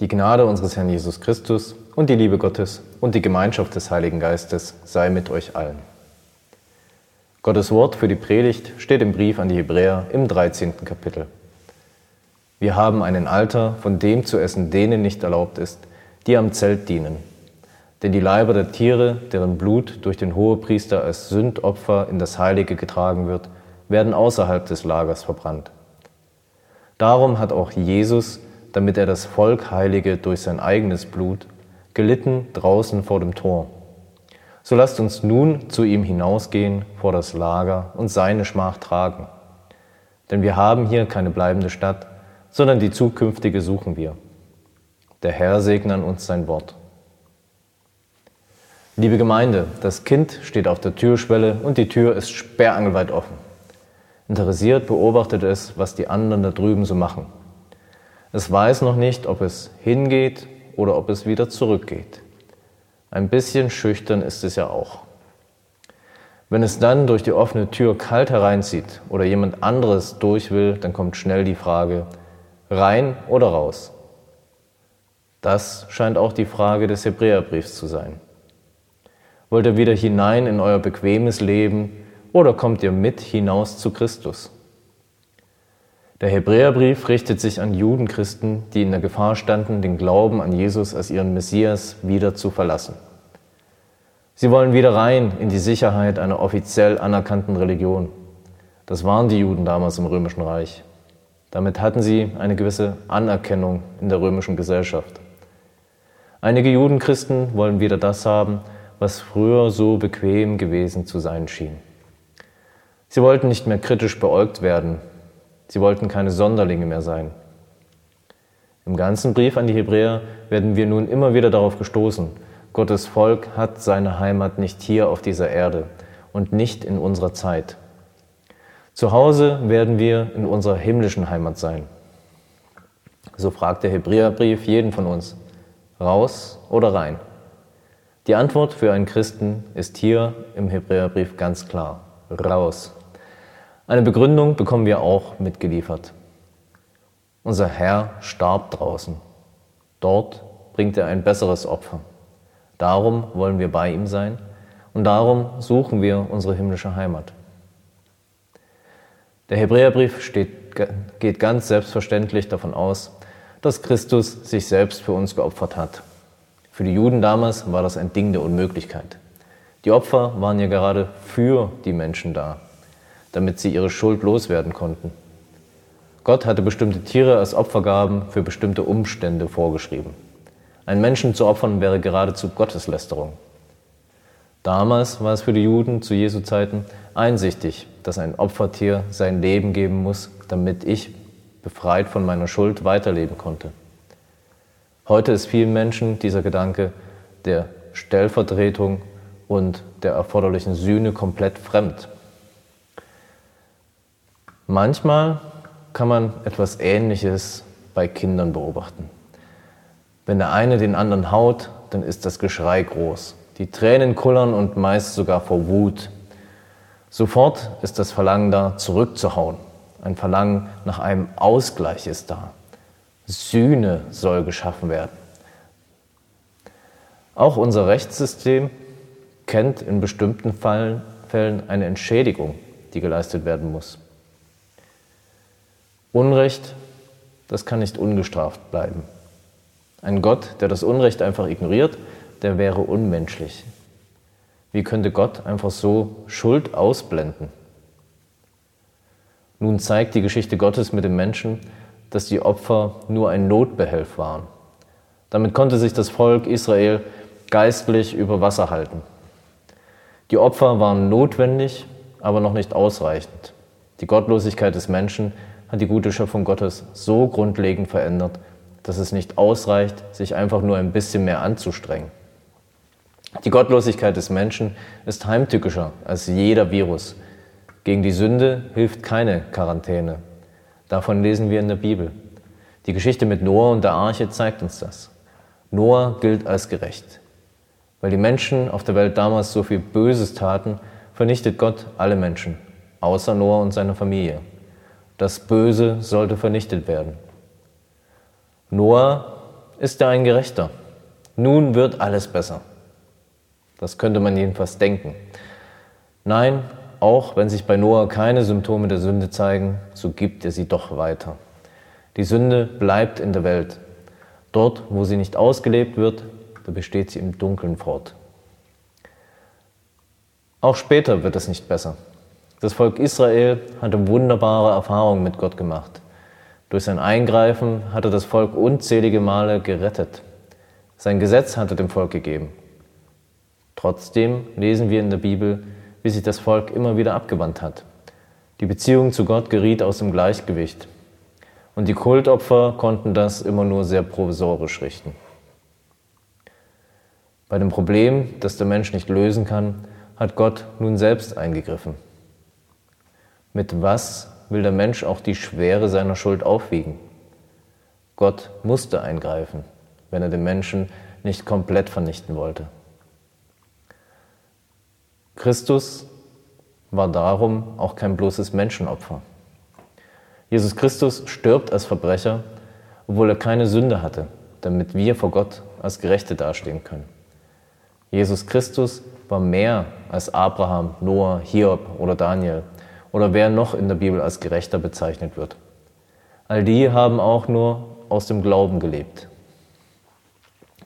Die Gnade unseres Herrn Jesus Christus und die Liebe Gottes und die Gemeinschaft des Heiligen Geistes sei mit euch allen. Gottes Wort für die Predigt steht im Brief an die Hebräer im 13. Kapitel. Wir haben einen Alter, von dem zu essen denen nicht erlaubt ist, die am Zelt dienen. Denn die Leiber der Tiere, deren Blut durch den Hohepriester als Sündopfer in das Heilige getragen wird, werden außerhalb des Lagers verbrannt. Darum hat auch Jesus, damit er das Volk heilige durch sein eigenes Blut, gelitten draußen vor dem Tor. So lasst uns nun zu ihm hinausgehen vor das Lager und seine Schmach tragen. Denn wir haben hier keine bleibende Stadt, sondern die zukünftige suchen wir. Der Herr segne an uns sein Wort. Liebe Gemeinde, das Kind steht auf der Türschwelle und die Tür ist sperrangelweit offen. Interessiert beobachtet es, was die anderen da drüben so machen. Es weiß noch nicht, ob es hingeht oder ob es wieder zurückgeht. Ein bisschen schüchtern ist es ja auch. Wenn es dann durch die offene Tür kalt hereinzieht oder jemand anderes durch will, dann kommt schnell die Frage, rein oder raus? Das scheint auch die Frage des Hebräerbriefs zu sein. Wollt ihr wieder hinein in euer bequemes Leben oder kommt ihr mit hinaus zu Christus? Der Hebräerbrief richtet sich an Judenchristen, die in der Gefahr standen, den Glauben an Jesus als ihren Messias wieder zu verlassen. Sie wollen wieder rein in die Sicherheit einer offiziell anerkannten Religion. Das waren die Juden damals im Römischen Reich. Damit hatten sie eine gewisse Anerkennung in der römischen Gesellschaft. Einige Judenchristen wollen wieder das haben, was früher so bequem gewesen zu sein schien. Sie wollten nicht mehr kritisch beäugt werden. Sie wollten keine Sonderlinge mehr sein. Im ganzen Brief an die Hebräer werden wir nun immer wieder darauf gestoßen, Gottes Volk hat seine Heimat nicht hier auf dieser Erde und nicht in unserer Zeit. Zu Hause werden wir in unserer himmlischen Heimat sein. So fragt der Hebräerbrief jeden von uns, raus oder rein? Die Antwort für einen Christen ist hier im Hebräerbrief ganz klar, raus. Eine Begründung bekommen wir auch mitgeliefert. Unser Herr starb draußen. Dort bringt er ein besseres Opfer. Darum wollen wir bei ihm sein und darum suchen wir unsere himmlische Heimat. Der Hebräerbrief steht, geht ganz selbstverständlich davon aus, dass Christus sich selbst für uns geopfert hat. Für die Juden damals war das ein Ding der Unmöglichkeit. Die Opfer waren ja gerade für die Menschen da, damit sie ihre Schuld loswerden konnten. Gott hatte bestimmte Tiere als Opfergaben für bestimmte Umstände vorgeschrieben. Ein Menschen zu opfern wäre geradezu Gotteslästerung. Damals war es für die Juden zu Jesu Zeiten einsichtig, dass ein Opfertier sein Leben geben muss, damit ich, befreit von meiner Schuld, weiterleben konnte. Heute ist vielen Menschen dieser Gedanke der Stellvertretung und der erforderlichen Sühne komplett fremd. Manchmal kann man etwas Ähnliches bei Kindern beobachten. Wenn der eine den anderen haut, dann ist das Geschrei groß. Die Tränen kullern und meist sogar vor Wut. Sofort ist das Verlangen da, zurückzuhauen. Ein Verlangen nach einem Ausgleich ist da. Sühne soll geschaffen werden. Auch unser Rechtssystem kennt in bestimmten Fällen eine Entschädigung, die geleistet werden muss. Unrecht, das kann nicht ungestraft bleiben. Ein Gott, der das Unrecht einfach ignoriert, der wäre unmenschlich. Wie könnte Gott einfach so Schuld ausblenden? Nun zeigt die Geschichte Gottes mit dem Menschen, dass die Opfer nur ein Notbehelf waren. Damit konnte sich das Volk Israel geistlich über Wasser halten. Die Opfer waren notwendig, aber noch nicht ausreichend. Die Gottlosigkeit des Menschen hat die gute Schöpfung Gottes so grundlegend verändert, dass es nicht ausreicht, sich einfach nur ein bisschen mehr anzustrengen. Die Gottlosigkeit des Menschen ist heimtückischer als jeder Virus. Gegen die Sünde hilft keine Quarantäne. Davon lesen wir in der Bibel. Die Geschichte mit Noah und der Arche zeigt uns das. Noah gilt als gerecht. Weil die Menschen auf der Welt damals so viel Böses taten, vernichtet Gott alle Menschen, außer Noah und seiner Familie. Das Böse sollte vernichtet werden. Noah ist er ein Gerechter. Nun wird alles besser. Das könnte man jedenfalls denken. Nein, auch wenn sich bei Noah keine Symptome der Sünde zeigen, so gibt er sie doch weiter. Die Sünde bleibt in der Welt. Dort, wo sie nicht ausgelebt wird, da besteht sie im Dunkeln fort. Auch später wird es nicht besser. Das Volk Israel hatte wunderbare Erfahrungen mit Gott gemacht. Durch sein Eingreifen hatte das Volk unzählige Male gerettet. Sein Gesetz hatte dem Volk gegeben. Trotzdem lesen wir in der Bibel, wie sich das Volk immer wieder abgewandt hat. Die Beziehung zu Gott geriet aus dem Gleichgewicht. Und die Kultopfer konnten das immer nur sehr provisorisch richten. Bei dem Problem, das der Mensch nicht lösen kann, hat Gott nun selbst eingegriffen. Mit was will der Mensch auch die Schwere seiner Schuld aufwiegen? Gott musste eingreifen, wenn er den Menschen nicht komplett vernichten wollte. Christus war darum auch kein bloßes Menschenopfer. Jesus Christus stirbt als Verbrecher, obwohl er keine Sünde hatte, damit wir vor Gott als Gerechte dastehen können. Jesus Christus war mehr als Abraham, Noah, Hiob oder Daniel oder wer noch in der Bibel als Gerechter bezeichnet wird. All die haben auch nur aus dem Glauben gelebt.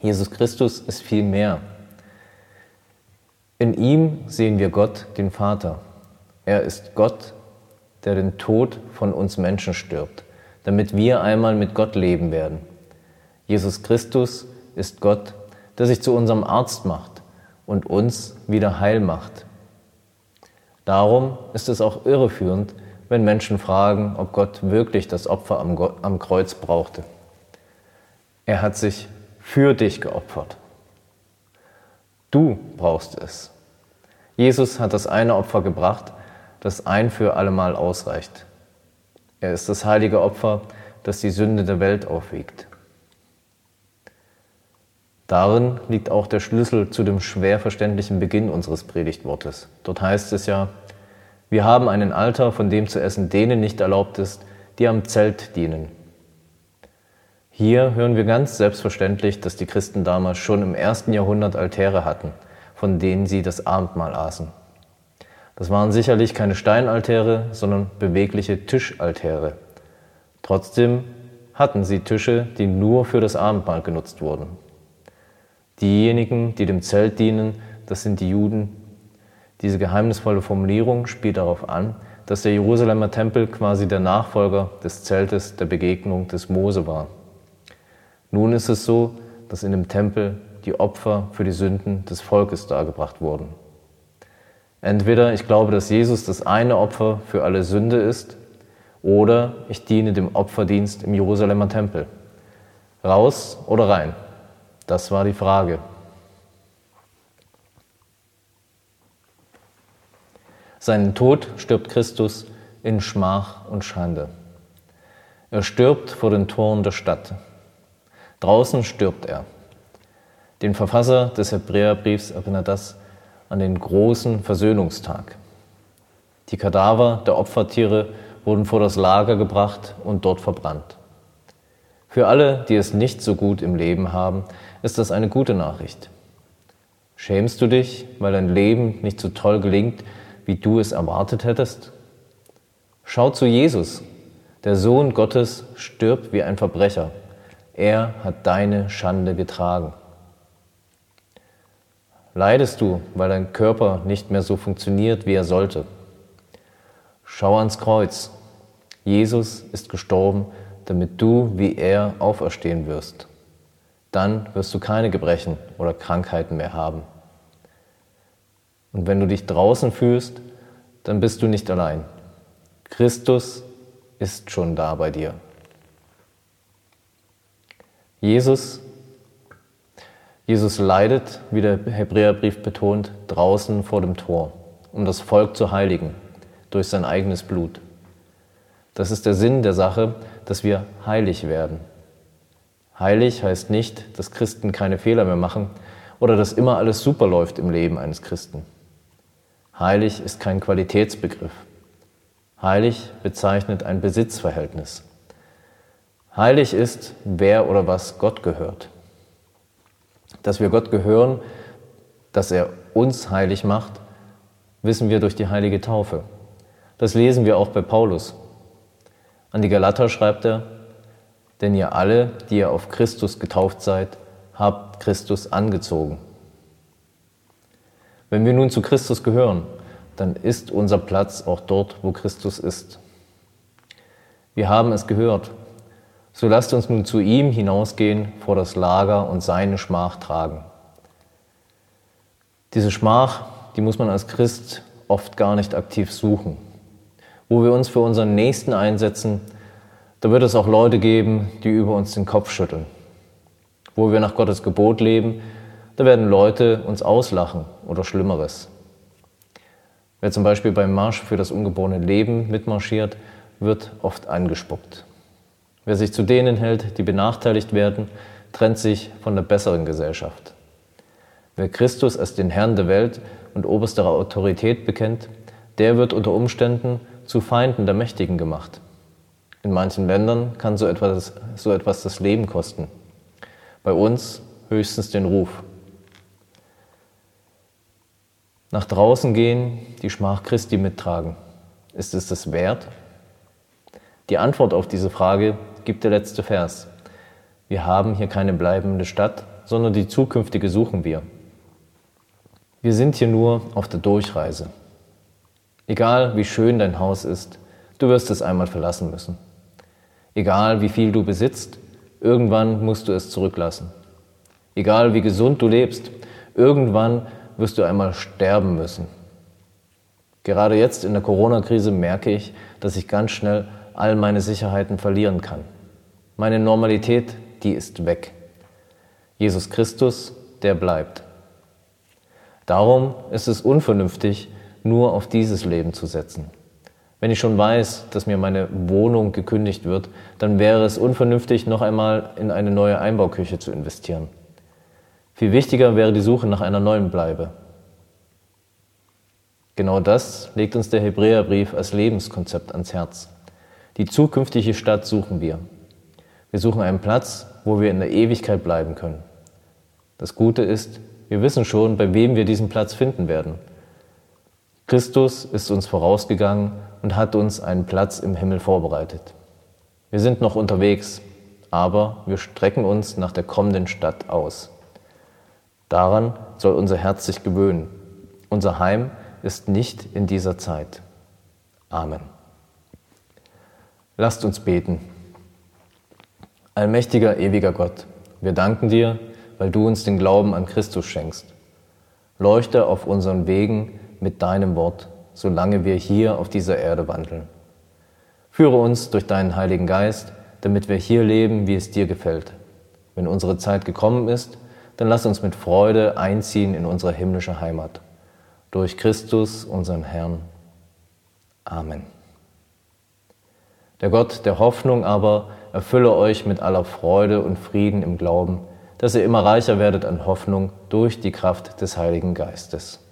Jesus Christus ist viel mehr. In ihm sehen wir Gott, den Vater. Er ist Gott, der den Tod von uns Menschen stirbt, damit wir einmal mit Gott leben werden. Jesus Christus ist Gott, der sich zu unserem Arzt macht und uns wieder heil macht. Darum ist es auch irreführend, wenn Menschen fragen, ob Gott wirklich das Opfer am, am Kreuz brauchte. Er hat sich für dich geopfert. Du brauchst es. Jesus hat das eine Opfer gebracht, das ein für allemal ausreicht. Er ist das heilige Opfer, das die Sünde der Welt aufwiegt. Darin liegt auch der Schlüssel zu dem schwer verständlichen Beginn unseres Predigtwortes. Dort heißt es ja, wir haben einen Alter, von dem zu essen denen nicht erlaubt ist, die am Zelt dienen. Hier hören wir ganz selbstverständlich, dass die Christen damals schon im ersten Jahrhundert Altäre hatten, von denen sie das Abendmahl aßen. Das waren sicherlich keine Steinaltäre, sondern bewegliche Tischaltäre. Trotzdem hatten sie Tische, die nur für das Abendmahl genutzt wurden. Diejenigen, die dem Zelt dienen, das sind die Juden. Diese geheimnisvolle Formulierung spielt darauf an, dass der Jerusalemer Tempel quasi der Nachfolger des Zeltes der Begegnung des Mose war. Nun ist es so, dass in dem Tempel die Opfer für die Sünden des Volkes dargebracht wurden. Entweder ich glaube, dass Jesus das eine Opfer für alle Sünde ist, oder ich diene dem Opferdienst im Jerusalemer Tempel. Raus oder rein? Das war die Frage. Seinen Tod stirbt Christus in Schmach und Schande. Er stirbt vor den Toren der Stadt. Draußen stirbt er. Den Verfasser des Hebräerbriefs erinnert das an den großen Versöhnungstag. Die Kadaver der Opfertiere wurden vor das Lager gebracht und dort verbrannt. Für alle, die es nicht so gut im Leben haben, ist das eine gute Nachricht. Schämst du dich, weil dein Leben nicht so toll gelingt, wie du es erwartet hättest? Schau zu Jesus. Der Sohn Gottes stirbt wie ein Verbrecher. Er hat deine Schande getragen. Leidest du, weil dein Körper nicht mehr so funktioniert, wie er sollte? Schau ans Kreuz. Jesus ist gestorben, damit du wie er auferstehen wirst. Dann wirst du keine Gebrechen oder Krankheiten mehr haben. Und wenn du dich draußen fühlst, dann bist du nicht allein. Christus ist schon da bei dir. Jesus, Jesus leidet, wie der Hebräerbrief betont, draußen vor dem Tor, um das Volk zu heiligen durch sein eigenes Blut. Das ist der Sinn der Sache, dass wir heilig werden. Heilig heißt nicht, dass Christen keine Fehler mehr machen oder dass immer alles super läuft im Leben eines Christen. Heilig ist kein Qualitätsbegriff. Heilig bezeichnet ein Besitzverhältnis. Heilig ist, wer oder was Gott gehört. Dass wir Gott gehören, dass er uns heilig macht, wissen wir durch die heilige Taufe. Das lesen wir auch bei Paulus. An die Galater schreibt er, denn ihr alle, die ihr auf Christus getauft seid, habt Christus angezogen. Wenn wir nun zu Christus gehören, dann ist unser Platz auch dort, wo Christus ist. Wir haben es gehört. So lasst uns nun zu ihm hinausgehen vor das Lager und seine Schmach tragen. Diese Schmach, die muss man als Christ oft gar nicht aktiv suchen. Wo wir uns für unseren Nächsten einsetzen, da wird es auch Leute geben, die über uns den Kopf schütteln. Wo wir nach Gottes Gebot leben, da werden Leute uns auslachen oder Schlimmeres. Wer zum Beispiel beim Marsch für das ungeborene Leben mitmarschiert, wird oft angespuckt. Wer sich zu denen hält, die benachteiligt werden, trennt sich von der besseren Gesellschaft. Wer Christus als den Herrn der Welt und oberste Autorität bekennt, der wird unter Umständen zu Feinden der Mächtigen gemacht. In manchen Ländern kann so etwas, so etwas das Leben kosten. Bei uns höchstens den Ruf. Nach draußen gehen, die Schmach Christi mittragen. Ist es das wert? Die Antwort auf diese Frage gibt der letzte Vers. Wir haben hier keine bleibende Stadt, sondern die zukünftige suchen wir. Wir sind hier nur auf der Durchreise. Egal wie schön dein Haus ist, du wirst es einmal verlassen müssen. Egal wie viel du besitzt, irgendwann musst du es zurücklassen. Egal wie gesund du lebst, irgendwann wirst du einmal sterben müssen. Gerade jetzt in der Corona-Krise merke ich, dass ich ganz schnell all meine Sicherheiten verlieren kann. Meine Normalität, die ist weg. Jesus Christus, der bleibt. Darum ist es unvernünftig, nur auf dieses Leben zu setzen. Wenn ich schon weiß, dass mir meine Wohnung gekündigt wird, dann wäre es unvernünftig, noch einmal in eine neue Einbauküche zu investieren. Viel wichtiger wäre die Suche nach einer neuen Bleibe. Genau das legt uns der Hebräerbrief als Lebenskonzept ans Herz. Die zukünftige Stadt suchen wir. Wir suchen einen Platz, wo wir in der Ewigkeit bleiben können. Das Gute ist, wir wissen schon, bei wem wir diesen Platz finden werden. Christus ist uns vorausgegangen und hat uns einen Platz im Himmel vorbereitet. Wir sind noch unterwegs, aber wir strecken uns nach der kommenden Stadt aus. Daran soll unser Herz sich gewöhnen. Unser Heim ist nicht in dieser Zeit. Amen. Lasst uns beten. Allmächtiger, ewiger Gott, wir danken dir, weil du uns den Glauben an Christus schenkst. Leuchte auf unseren Wegen mit deinem Wort, solange wir hier auf dieser Erde wandeln. Führe uns durch deinen Heiligen Geist, damit wir hier leben, wie es dir gefällt. Wenn unsere Zeit gekommen ist, dann lass uns mit Freude einziehen in unsere himmlische Heimat. Durch Christus, unseren Herrn. Amen. Der Gott der Hoffnung aber erfülle euch mit aller Freude und Frieden im Glauben, dass ihr immer reicher werdet an Hoffnung durch die Kraft des Heiligen Geistes.